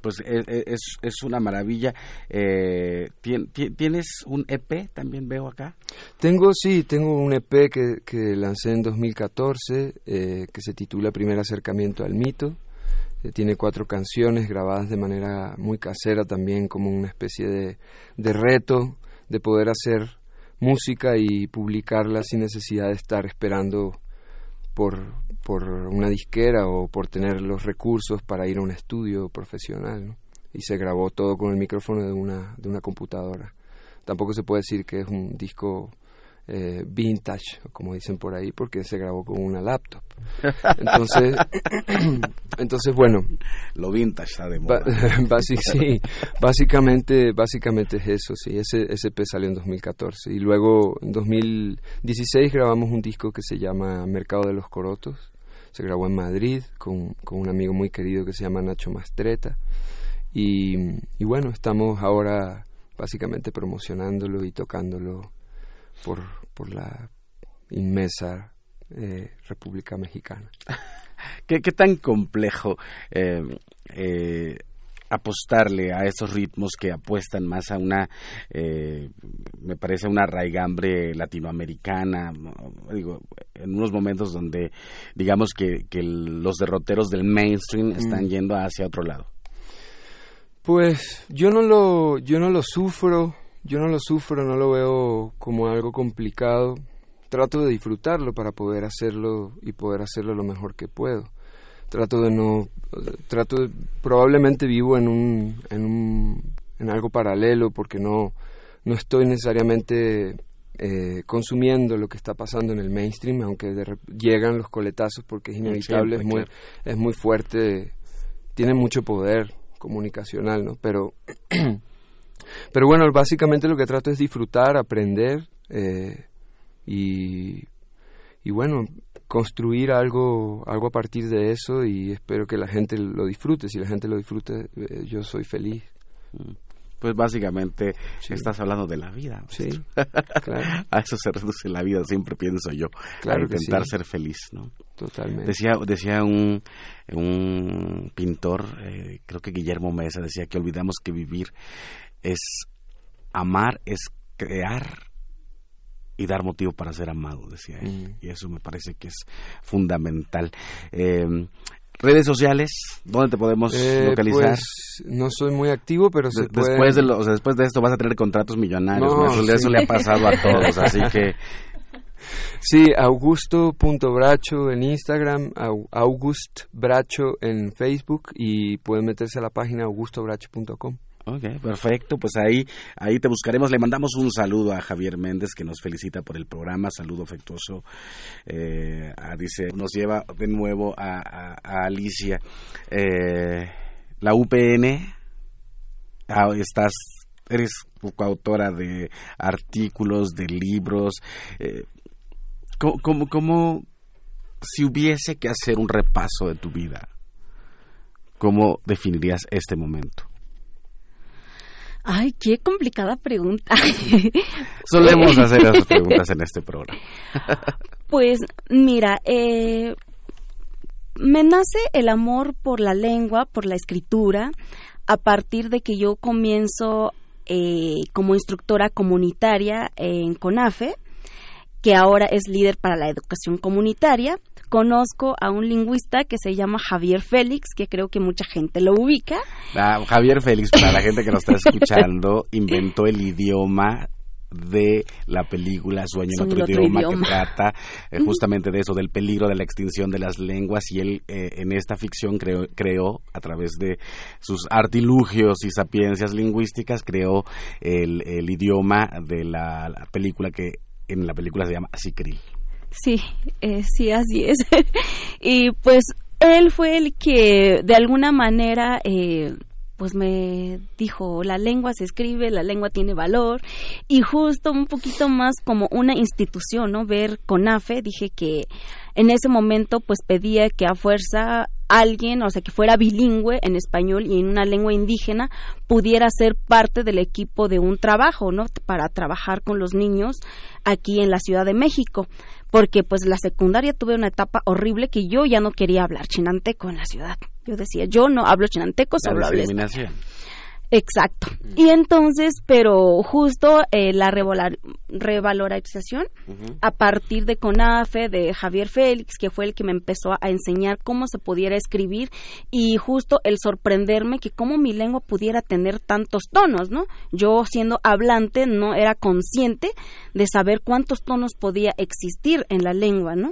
Pues eh, eh, es, es una maravilla. Eh, tien- ti- ¿Tienes un EP también veo acá? Tengo, sí, tengo un EP que, que lancé en 2014 eh, que se titula Primer acercamiento al mito. Eh, tiene cuatro canciones grabadas de manera muy casera también, como una especie de, de reto de poder hacer música y publicarla sin necesidad de estar esperando por, por una disquera o por tener los recursos para ir a un estudio profesional. ¿no? Y se grabó todo con el micrófono de una, de una computadora. Tampoco se puede decir que es un disco eh, vintage, como dicen por ahí, porque se grabó con una laptop. Entonces, entonces bueno, Lo vintage está de moda. sí, básicamente, básicamente es eso, sí, ese, ese EP salió en 2014 y luego en 2016 grabamos un disco que se llama Mercado de los Corotos, se grabó en Madrid con, con un amigo muy querido que se llama Nacho Mastreta y, bueno, estamos ahora básicamente promocionándolo y tocándolo por, por la inmensa eh, República Mexicana. ¿Qué, qué tan complejo eh, eh, apostarle a esos ritmos que apuestan más a una, eh, me parece, una raigambre latinoamericana, digo, en unos momentos donde digamos que, que los derroteros del mainstream están Mm. yendo hacia otro lado. Pues yo no lo, yo no lo sufro, yo no lo sufro, no lo veo como algo complicado. Trato de disfrutarlo para poder hacerlo y poder hacerlo lo mejor que puedo. Trato de no, trato de- probablemente vivo en un, en un, en algo paralelo porque no, no estoy necesariamente eh, consumiendo lo que está pasando en el mainstream, aunque de llegan los coletazos porque es inevitable, es muy, claro. es muy fuerte, tiene mucho poder comunicacional, ¿no? Pero, pero bueno, básicamente lo que trato es disfrutar, aprender eh, y, y bueno, construir algo, algo a partir de eso y espero que la gente lo disfrute. Si la gente lo disfruta, eh, yo soy feliz. Pues básicamente estás hablando de la vida. Sí, claro. A eso se reduce la vida, siempre pienso yo. Claro a intentar sí. ser feliz, ¿no? Totalmente. Decía, decía un, un pintor, eh, creo que Guillermo Mesa, decía que olvidamos que vivir es amar, es crear y dar motivo para ser amado, decía él. Mm. Y eso me parece que es fundamental. Eh, redes sociales, ¿dónde te podemos Eh, localizar? pues, no soy muy activo, pero se De- después, de lo- o sea, después de esto vas a tener contratos millonarios. No, ¿no? Eso, sí. eso le ha pasado a todos, así que Sí, augusto.bracho en Instagram, au- August Bracho en Facebook y pueden meterse a la página augustobracho.com. Ok, perfecto. Pues ahí, ahí te buscaremos. Le mandamos un saludo a Javier Méndez que nos felicita por el programa. Saludo afectuoso. Eh, dice, nos lleva de nuevo a, Alicia. Eh, la UPN, ah, estás, eres coautora de artículos, de libros. Eh, ¿cómo, cómo, cómo, si hubiese que hacer un repaso de tu vida, cómo definirías este momento? Ay, qué complicada pregunta. Solemos hacer esas preguntas en este programa. Pues mira, eh, me nace el amor por la lengua, por la escritura, a partir de que yo comienzo eh, como instructora comunitaria en CONAFE, que ahora es líder para la educación comunitaria. Conozco a un lingüista que se llama Javier Félix, que creo que mucha gente lo ubica. Ah, Javier Félix, para la gente que nos está escuchando, inventó el idioma de la película Sueño en otro, idioma, idioma. que trata eh, justamente de eso, del peligro de la extinción de las lenguas y él eh, en esta ficción creó, creó, a través de sus artilugios y sapiencias lingüísticas, creó el, el idioma de la, la película que en la película se llama Sicril. Sí, eh, sí, así es. y pues él fue el que de alguna manera eh, pues me dijo, la lengua se escribe, la lengua tiene valor y justo un poquito más como una institución, ¿no? Ver CONAFE, dije que en ese momento pues pedía que a fuerza alguien, o sea, que fuera bilingüe en español y en una lengua indígena, pudiera ser parte del equipo de un trabajo, ¿no? Para trabajar con los niños aquí en la Ciudad de México. Porque pues la secundaria tuve una etapa horrible que yo ya no quería hablar chinanteco en la ciudad. Yo decía, yo no hablo chinanteco, solo hablo Exacto. Y entonces, pero justo eh, la revalorización a partir de CONAFE, de Javier Félix, que fue el que me empezó a enseñar cómo se pudiera escribir y justo el sorprenderme que cómo mi lengua pudiera tener tantos tonos, ¿no? Yo siendo hablante no era consciente de saber cuántos tonos podía existir en la lengua, ¿no?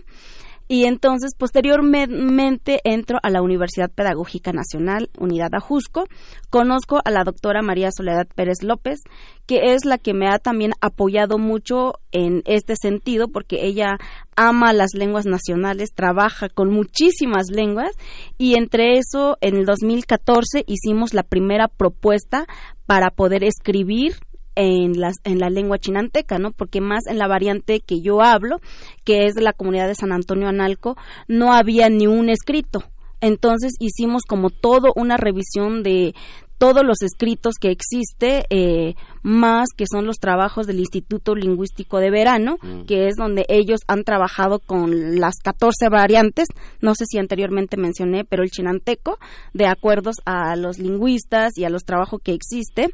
Y entonces, posteriormente, entro a la Universidad Pedagógica Nacional, Unidad Ajusco. Conozco a la doctora María Soledad Pérez López, que es la que me ha también apoyado mucho en este sentido, porque ella ama las lenguas nacionales, trabaja con muchísimas lenguas, y entre eso, en el 2014 hicimos la primera propuesta para poder escribir en, las, en la lengua chinanteca, ¿no? Porque más en la variante que yo hablo, que es de la comunidad de San Antonio Analco, no había ni un escrito. Entonces hicimos como todo una revisión de todos los escritos que existe, eh, más que son los trabajos del Instituto Lingüístico de Verano, Mm. que es donde ellos han trabajado con las 14 variantes, no sé si anteriormente mencioné, pero el chinanteco, de acuerdo a los lingüistas y a los trabajos que existe,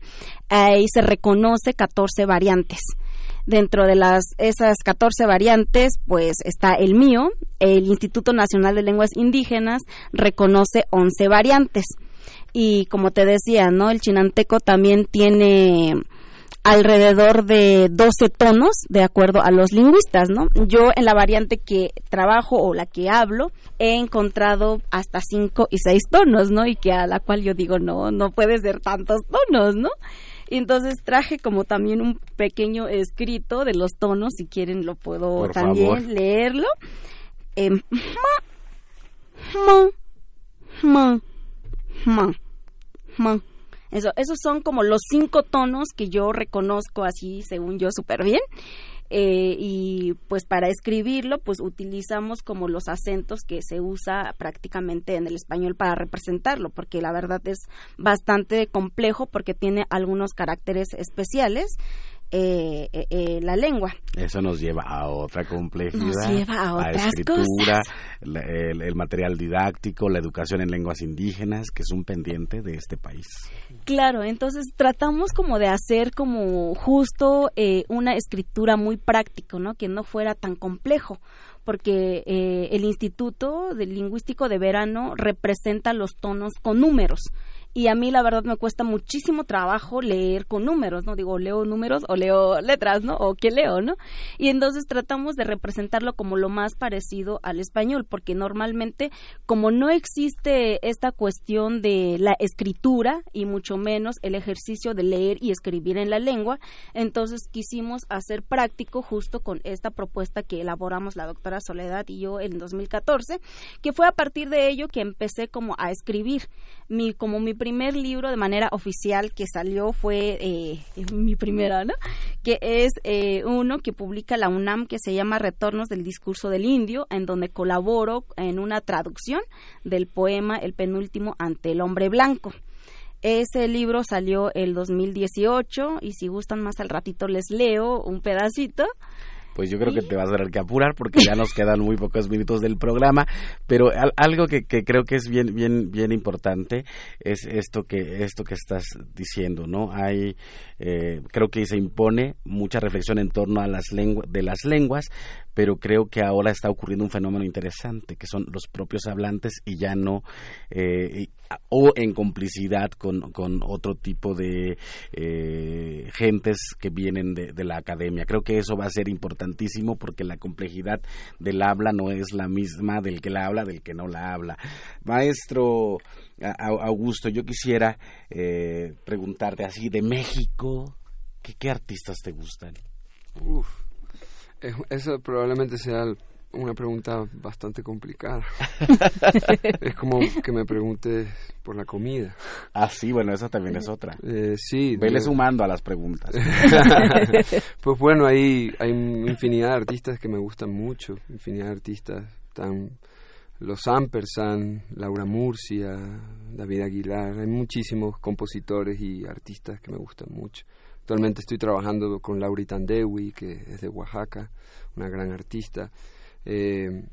ahí se reconoce 14 variantes. Dentro de las esas 14 variantes, pues está el mío. El Instituto Nacional de Lenguas Indígenas reconoce 11 variantes. Y como te decía, ¿no? El chinanteco también tiene alrededor de 12 tonos de acuerdo a los lingüistas, ¿no? Yo en la variante que trabajo o la que hablo he encontrado hasta 5 y 6 tonos, ¿no? Y que a la cual yo digo, no, no puede ser tantos tonos, ¿no? Y entonces traje como también un pequeño escrito de los tonos, si quieren lo puedo Por también favor. leerlo. Em, ma, ma, ma, ma. Eso, esos son como los cinco tonos que yo reconozco así, según yo, súper bien. Eh, y pues para escribirlo, pues utilizamos como los acentos que se usa prácticamente en el español para representarlo, porque la verdad es bastante complejo porque tiene algunos caracteres especiales. Eh, eh, eh, la lengua. Eso nos lleva a otra complejidad. Nos lleva a otras escritura, cosas. la- el, el material didáctico, la educación en lenguas indígenas, que es un pendiente de este país. Claro, entonces tratamos como de hacer como justo eh, una escritura muy práctico, ¿no? Que no fuera tan complejo, porque eh, el Instituto del Lingüístico de Verano representa los tonos con números. Y a mí la verdad me cuesta muchísimo trabajo leer con números, ¿no? Digo, leo números o leo letras, ¿no? O qué leo, ¿no? Y entonces tratamos de representarlo como lo más parecido al español, porque normalmente como no existe esta cuestión de la escritura y mucho menos el ejercicio de leer y escribir en la lengua, entonces quisimos hacer práctico justo con esta propuesta que elaboramos la doctora Soledad y yo en 2014, que fue a partir de ello que empecé como a escribir. Mi, como mi primer libro de manera oficial que salió fue eh, mi primera, ¿no? Que es eh, uno que publica la UNAM que se llama Retornos del Discurso del Indio, en donde colaboro en una traducción del poema El penúltimo ante el hombre blanco. Ese libro salió el 2018 y si gustan más al ratito les leo un pedacito. Pues yo creo que te vas a tener que apurar porque ya nos quedan muy pocos minutos del programa, pero al- algo que, creo que es bien bien bien importante es esto que esto que estás diciendo, ¿no? Hay eh, creo que se impone mucha reflexión en torno a las lenguas de las lenguas, pero creo que ahora está ocurriendo un fenómeno interesante que son los propios hablantes y ya no eh, o en complicidad con, con otro tipo de eh, gentes que vienen de, la academia. Creo que eso va a ser importantísimo porque la complejidad del habla no es la misma del que la habla, del que no la habla. Maestro Augusto, yo quisiera eh, preguntarte así de México, ¿qué, qué artistas te gustan? Uf, es- esa probablemente sea una pregunta bastante complicada. es como que me preguntes por la comida. Ah, sí, bueno, esa también es otra. Eh, sí. Vele de- sumando a las preguntas. pues bueno, hay, hay infinidad de artistas que me gustan mucho, infinidad de artistas, están los Ampersand, Laura Murcia, David Aguilar, hay muchísimos compositores y artistas que me gustan mucho. Actualmente estoy trabajando con Lauri Tandewi, que es de Oaxaca, una gran artista. Eh,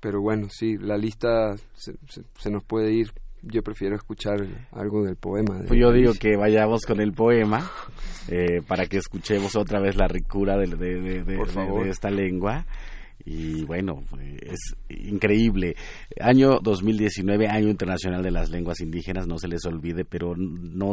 pero bueno, sí, la lista se, se- se nos puede ir. Yo prefiero escuchar algo del poema. de Pues yo digo que vayamos con el poema eh, para que escuchemos otra vez la ricura de, de- de esta lengua. Y bueno, es increíble. Año 2019, Año Internacional de las Lenguas Indígenas, no se les olvide, pero no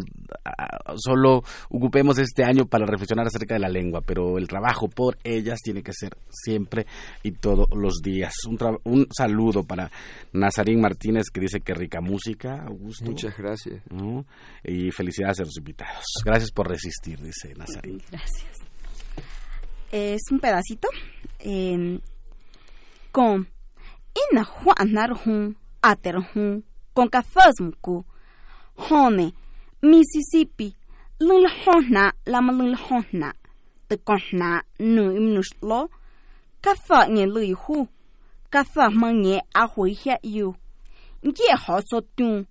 solo ocupemos este año para reflexionar acerca de la lengua, pero el trabajo por ellas tiene que ser siempre y todos los días. Un, tra- un saludo para Nazarín Martínez que dice que rica música, Augusto. Muchas gracias. ¿no? Y felicidades a los invitados. Gracias por resistir, dice Nazarín. Gracias. Es un pedacito. Eh, con. Ina juanar hun ater hun con kafasmku hone Mississippi lul hona lama lul hona te kona nu imnuslo. Kafa nye lui hu kafa manye a hui hia yu ye ho so tu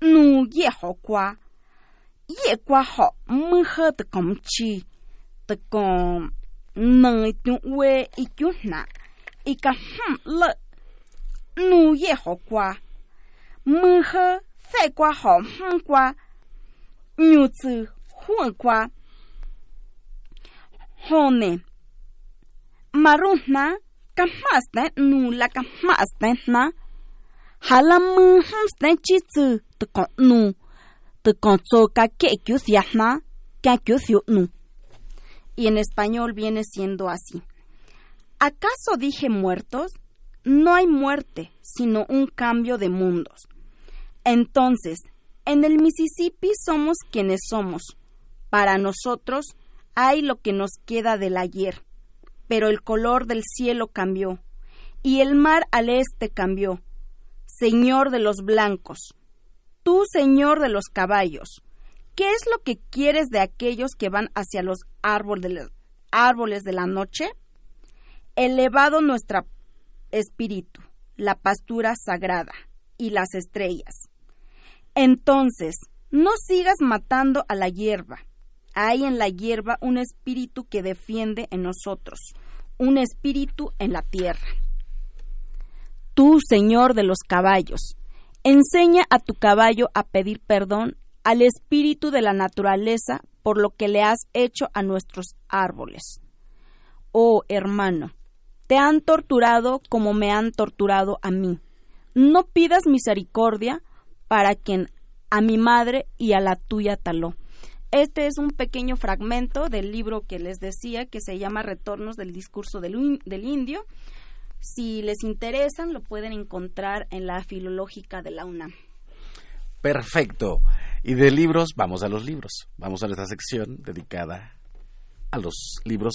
nu ye ho kwa ye kwa ho mu he te kom chi. Te kom nang tu we i kyu na. I ka hm le nu ye ho kwa mu he sai kwa ho hm kwa nyu zi huan kwa hone maruna ka mas na nu la ka mas na hala mu sta chi zi de kon nu de kon zo ka ke kyu na nu y en español viene siendo así. ¿Acaso dije muertos? No hay muerte, sino un cambio de mundos. Entonces, en el Mississippi somos quienes somos. Para nosotros hay lo que nos queda del ayer, pero el color del cielo cambió, y el mar al este cambió. Señor de los blancos, tú Señor de los caballos, ¿Qué es lo que quieres de aquellos que van hacia los árboles, de la noche? Elevado nuestro espíritu, la pastura sagrada y las estrellas. Entonces, no sigas matando a la hierba. Hay en la hierba un espíritu que defiende en nosotros, un espíritu en la tierra. Tú, Señor de los caballos, enseña a tu caballo a pedir perdón al espíritu de la naturaleza por lo que le has hecho a nuestros árboles. Oh hermano, te han torturado como me han torturado a mí. No pidas misericordia para quien a mi madre y a la tuya taló. Este es un pequeño fragmento del libro que les decía que se llama Retornos del discurso del, indio. Si les interesan, lo pueden encontrar en la Filológica de la UNAM. Perfecto. Y de libros, vamos a los libros. Vamos a nuestra sección dedicada a los libros,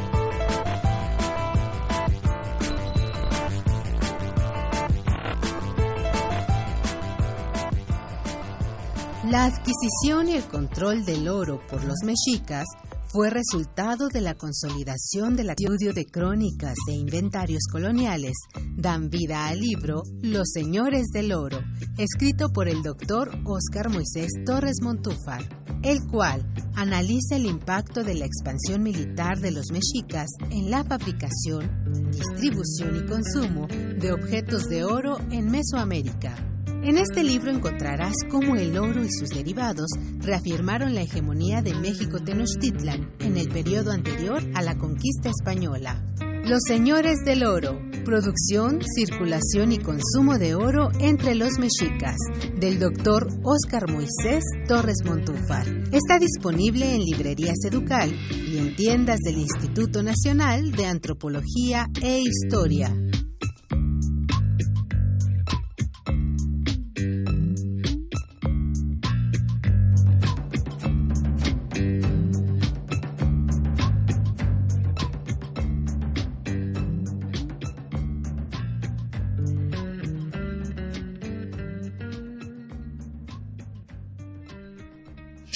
La adquisición y el control del oro por los mexicas fue resultado de la consolidación del estudio de crónicas e inventarios coloniales. Dan vida al libro Los Señores del Oro, escrito por el doctor Óscar Moisés Torres Montúfar, el cual analiza el impacto de la expansión militar de los mexicas en la fabricación, distribución y consumo de objetos de oro en Mesoamérica. En este libro encontrarás cómo el oro y sus derivados reafirmaron la hegemonía de México Tenochtitlan en el periodo anterior a la conquista española. Los Señores del Oro, producción, circulación y consumo de oro entre los mexicas, del doctor Óscar Moisés Torres Montúfar. Está disponible en librerías Educal y en tiendas del Instituto Nacional de Antropología e Historia.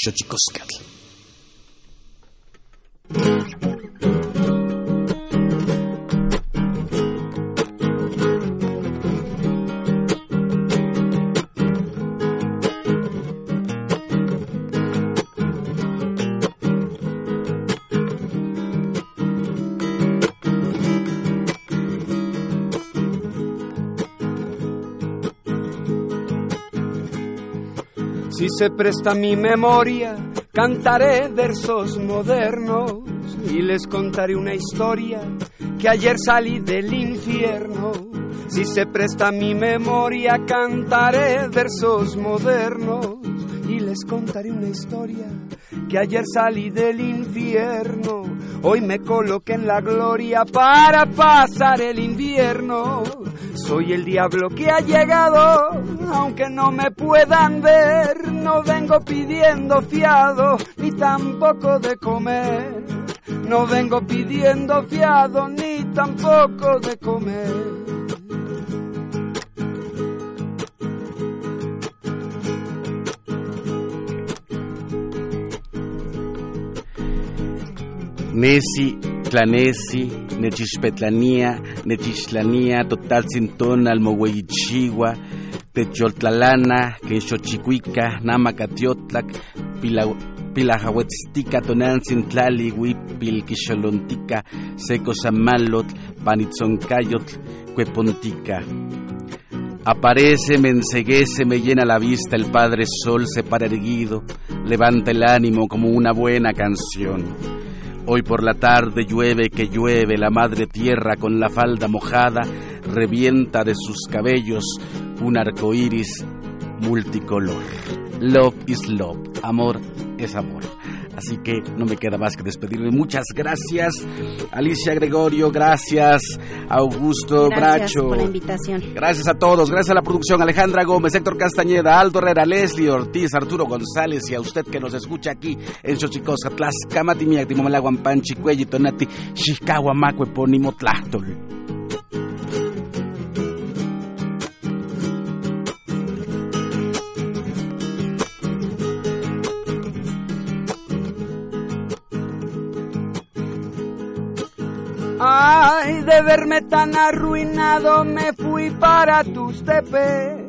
Xochicoscatl. Se presta mi memoria, cantaré versos modernos y les contaré una historia que ayer salí del infierno. Si se presta mi memoria, cantaré versos modernos y les contaré una historia que ayer salí del infierno. Hoy me coloqué en la gloria para pasar el invierno. Soy el diablo que ha llegado, aunque no me puedan ver, no vengo pidiendo fiado, ni tampoco de comer. No vengo pidiendo fiado, ni tampoco de comer. Messi, Clanesi, Nechixpetlania, Nechixtlania, Total Sintón, Almohueyichigua, Techoltlalana, Quenxochicuica, Namacatiotlak, Pilajahuetztica, Tonantzin, Tlali, Huipil, Quixolontica, Seco Samalot, Panitzoncayotl, Cuepontica. Aparece, me enseguece, me llena la vista, el Padre Sol se para erguido, levanta el ánimo como una buena canción. Hoy por la tarde llueve que llueve, la madre tierra con la falda mojada revienta de sus cabellos un arco iris multicolor. Love is love, amor es amor. Así que no me queda más que despedirme. Muchas gracias, Alicia Gregorio, gracias, Augusto Gracias Bracho. por la invitación. Gracias a todos, gracias a la producción, Alejandra Gómez, Héctor Castañeda, Aldo Herrera, Leslie Ortiz, Arturo González y a usted que nos escucha aquí en Xochicosca, Tlaxcamati, Miacti, Momalaguampan, Chicuelli, Tonati, Xicahua, Macue, Ponimo, Tlachtol. Ay, de verme tan arruinado me fui para Tustepec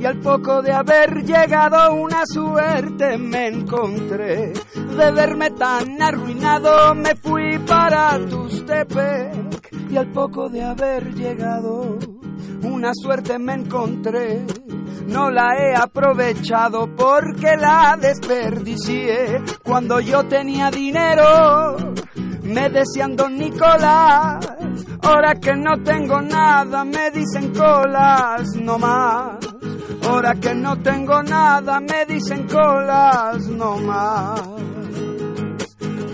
y al poco de haber llegado una suerte me encontré. De verme tan arruinado me fui para Tustepec y al poco de haber llegado una suerte me encontré. No la he aprovechado porque la desperdicié cuando yo tenía dinero me decían Don Nicolás, ahora que no tengo nada me dicen colas no más. Ahora que no tengo nada me dicen colas no más.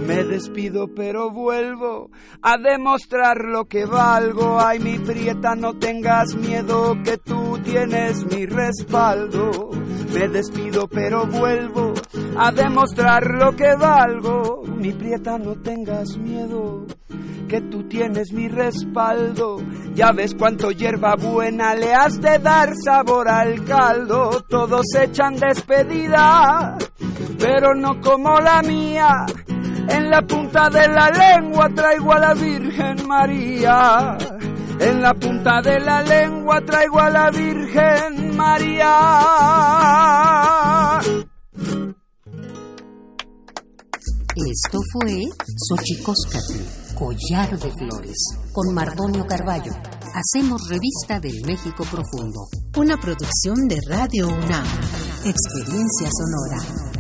Me despido pero vuelvo a demostrar lo que valgo. Ay, mi prieta, no tengas miedo que tú tienes mi respaldo. Me despido pero vuelvo a demostrar lo que valgo. Mi prieta, no tengas miedo que tú tienes mi respaldo. Ya ves cuánto hierba buena le has de dar sabor al caldo. Todos echan despedida, pero no como la mía. En la punta de la lengua traigo a la Virgen María. En la punta de la lengua traigo a la Virgen María. Esto fue Xochicóscatl, Collar de Flores, con Mardonio Carballo. Hacemos revista del México Profundo. Una producción de Radio UNAM. Experiencia sonora.